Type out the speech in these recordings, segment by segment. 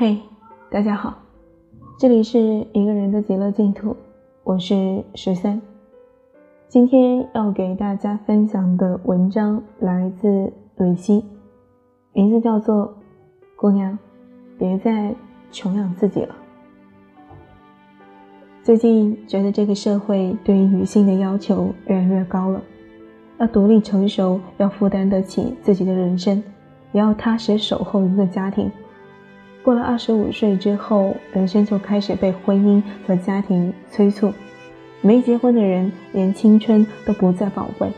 嘿，大家好，这里是一个人的极乐净土，我是十三。今天要给大家分享的文章来自蕊希，名字叫做《姑娘，别再穷养自己了》。最近觉得这个社会对于女性的要求越来越高了，要独立成熟，要负担得起自己的人生，也要踏实守候一个家庭。过了二十五岁之后，人生就开始被婚姻和家庭催促。没结婚的人连青春都不再宝贵，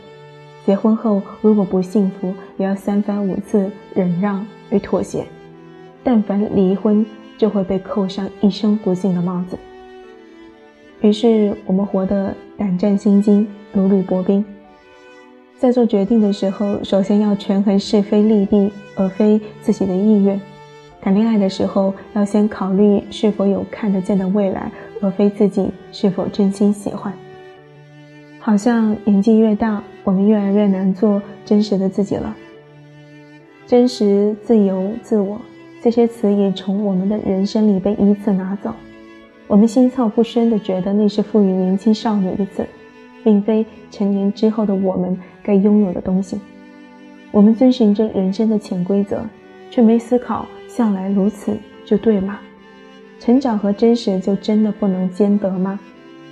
结婚后如果不幸福，也要三番五次忍让与妥协。但凡离婚，就会被扣上一生不幸的帽子。于是我们活得胆战心惊，如履薄冰。在做决定的时候，首先要权衡是非利弊，而非自己的意愿。谈恋爱的时候，要先考虑是否有看得见的未来，而非自己是否真心喜欢。好像年纪越大，我们越来越难做真实的自己了。真实、自由、自我这些词也从我们的人生里被依次拿走。我们心照不宣地觉得那是赋予年轻少女的词，并非成年之后的我们该拥有的东西。我们遵循着人生的潜规则，却没思考。向来如此就对吗？成长和真实就真的不能兼得吗？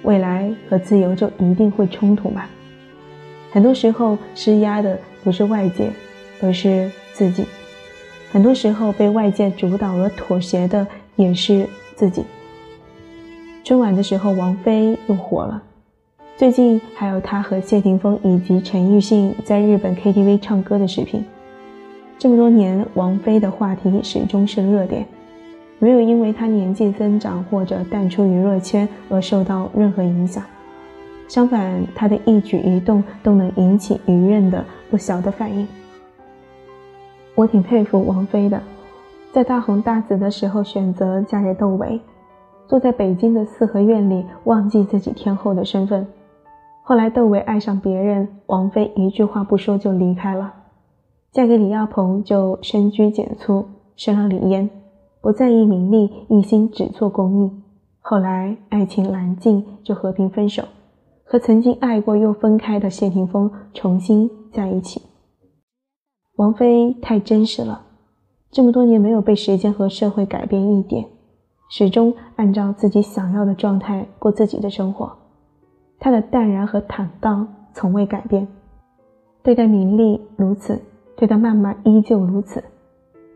未来和自由就一定会冲突吗？很多时候施压的不是外界，而是自己；很多时候被外界主导而妥协的也是自己。春晚的时候，王菲又火了，最近还有她和谢霆锋以及陈奕迅在日本 KTV 唱歌的视频。这么多年，王菲的话题始终是热点，没有因为她年纪增长或者淡出娱乐圈而受到任何影响。相反，她的一举一动都能引起舆论的不小的反应。我挺佩服王菲的，在大红大紫的时候选择嫁给窦唯，坐在北京的四合院里忘记自己天后的身份。后来窦唯爱上别人，王菲一句话不说就离开了。嫁给李亚鹏就深居简出，生了李嫣，不在意名利，一心只做公益。后来爱情难尽，就和平分手，和曾经爱过又分开的谢霆锋重新在一起。王菲太真实了，这么多年没有被时间和社会改变一点，始终按照自己想要的状态过自己的生活。她的淡然和坦荡从未改变，对待名利如此。对他谩骂依旧如此，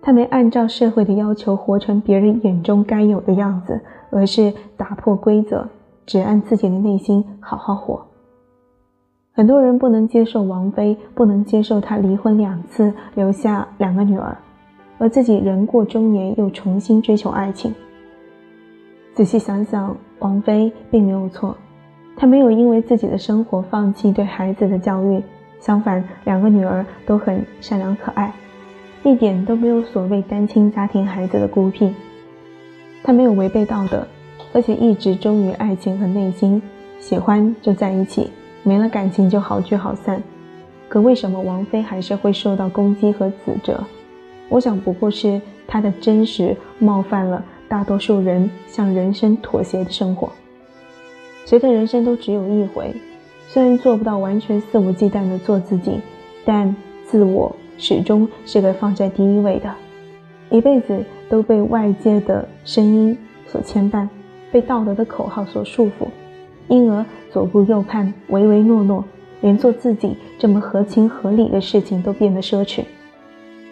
他没按照社会的要求活成别人眼中该有的样子，而是打破规则，只按自己的内心好好活。很多人不能接受王菲，不能接受她离婚两次，留下两个女儿，而自己人过中年又重新追求爱情。仔细想想，王菲并没有错，她没有因为自己的生活放弃对孩子的教育。相反，两个女儿都很善良可爱，一点都没有所谓单亲家庭孩子的孤僻。她没有违背道德，而且一直忠于爱情和内心，喜欢就在一起，没了感情就好聚好散。可为什么王菲还是会受到攻击和指责？我想不过是她的真实冒犯了大多数人向人生妥协的生活。谁的人生都只有一回。虽然做不到完全肆无忌惮地做自己，但自我始终是个放在第一位的。一辈子都被外界的声音所牵绊，被道德的口号所束缚，因而左顾右盼，唯唯诺诺，连做自己这么合情合理的事情都变得奢侈。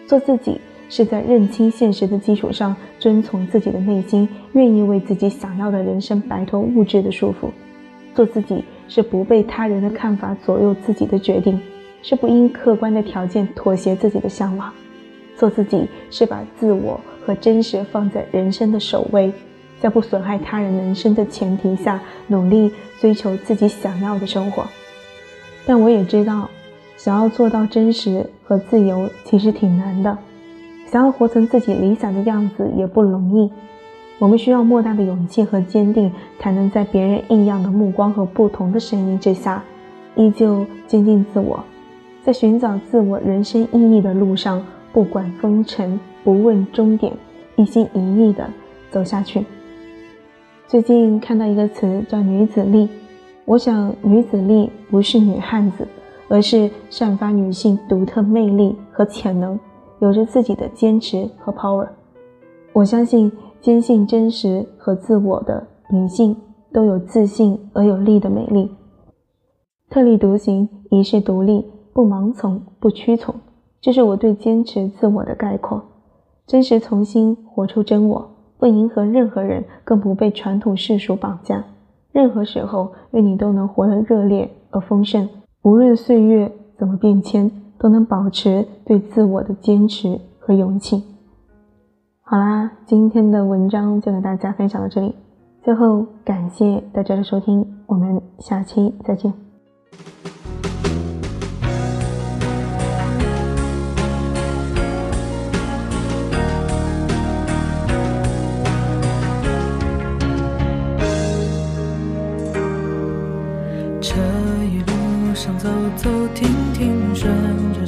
做自己是在认清现实的基础上，遵从自己的内心，愿意为自己想要的人生摆脱物质的束缚。做自己是不被他人的看法左右自己的决定，是不因客观的条件妥协自己的向往。做自己是把自我和真实放在人生的首位，在不损害他人人生的前提下，努力追求自己想要的生活。但我也知道，想要做到真实和自由其实挺难的，想要活成自己理想的样子也不容易。我们需要莫大的勇气和坚定，才能在别人异样的目光和不同的声音之下，依旧坚定自我，在寻找自我人生意义的路上，不管风尘，不问终点，一心一意地走下去。最近看到一个词叫“女子力”，我想女子力不是女汉子，而是散发女性独特魅力和潜能，有着自己的坚持和 power。我相信坚信真实和自我的女性都有自信而有力的美丽，特立独行，一世独立，不盲从，不屈从，这是我对坚持自我的概括。真实从心，活出真我，不迎合任何人，更不被传统世俗绑架。任何时候，愿你都能活得热烈而丰盛，无论岁月怎么变迁，都能保持对自我的坚持和勇气。好啦，今天的文章就给大家分享到这里。最后，感谢大家的收听，我们下期再见。这一路上走走停停，顺着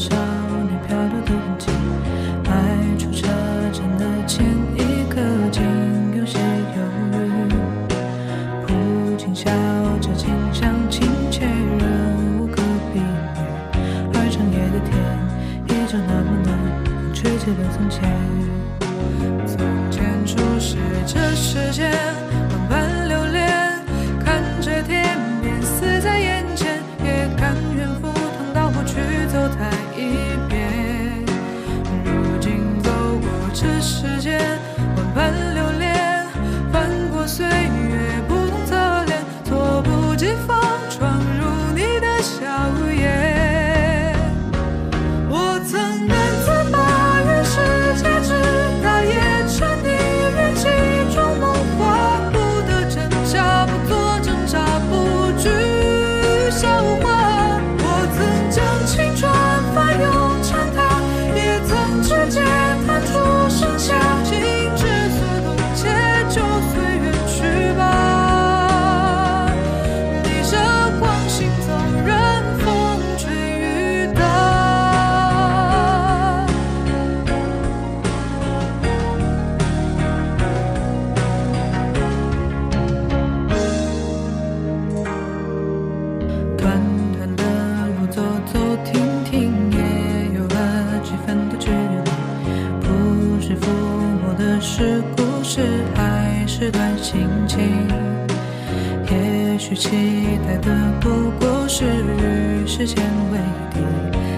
期待的不过是与时间为敌。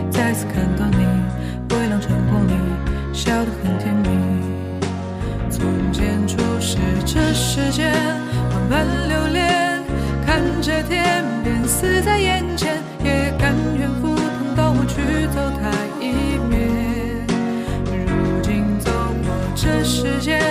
再次看到你，微亮晨光里笑得很甜蜜。从前初识这世间，万般流连，看着天边死在眼前，也甘愿赴汤蹈火去走它一遍。如今走过这世间